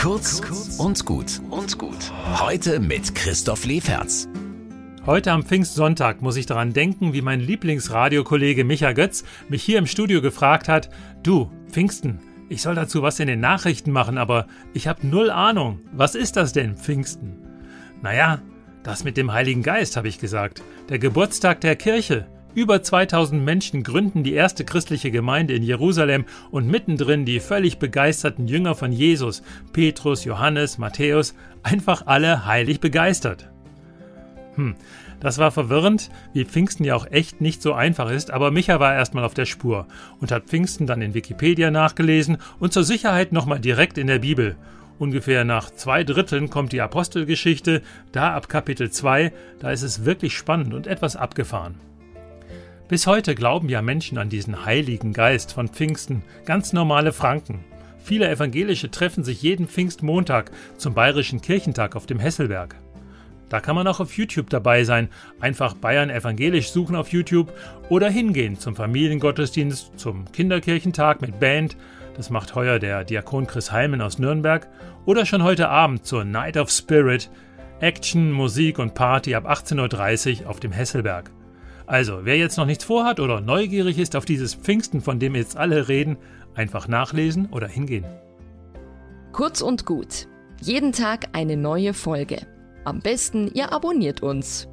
Kurz und gut und gut. Heute mit Christoph Leferz. Heute am Pfingstsonntag muss ich daran denken, wie mein Lieblingsradiokollege Micha Götz mich hier im Studio gefragt hat: Du, Pfingsten, ich soll dazu was in den Nachrichten machen, aber ich habe null Ahnung. Was ist das denn, Pfingsten? Naja, das mit dem Heiligen Geist, habe ich gesagt. Der Geburtstag der Kirche. Über 2000 Menschen gründen die erste christliche Gemeinde in Jerusalem und mittendrin die völlig begeisterten Jünger von Jesus, Petrus, Johannes, Matthäus, einfach alle heilig begeistert. Hm, das war verwirrend, wie Pfingsten ja auch echt nicht so einfach ist, aber Micha war erstmal auf der Spur und hat Pfingsten dann in Wikipedia nachgelesen und zur Sicherheit nochmal direkt in der Bibel. Ungefähr nach zwei Dritteln kommt die Apostelgeschichte, da ab Kapitel 2, da ist es wirklich spannend und etwas abgefahren. Bis heute glauben ja Menschen an diesen Heiligen Geist von Pfingsten, ganz normale Franken. Viele Evangelische treffen sich jeden Pfingstmontag zum Bayerischen Kirchentag auf dem Hesselberg. Da kann man auch auf YouTube dabei sein, einfach Bayern evangelisch suchen auf YouTube oder hingehen zum Familiengottesdienst, zum Kinderkirchentag mit Band, das macht heuer der Diakon Chris Heimen aus Nürnberg, oder schon heute Abend zur Night of Spirit, Action, Musik und Party ab 18.30 Uhr auf dem Hesselberg. Also, wer jetzt noch nichts vorhat oder neugierig ist auf dieses Pfingsten, von dem jetzt alle reden, einfach nachlesen oder hingehen. Kurz und gut. Jeden Tag eine neue Folge. Am besten, ihr abonniert uns.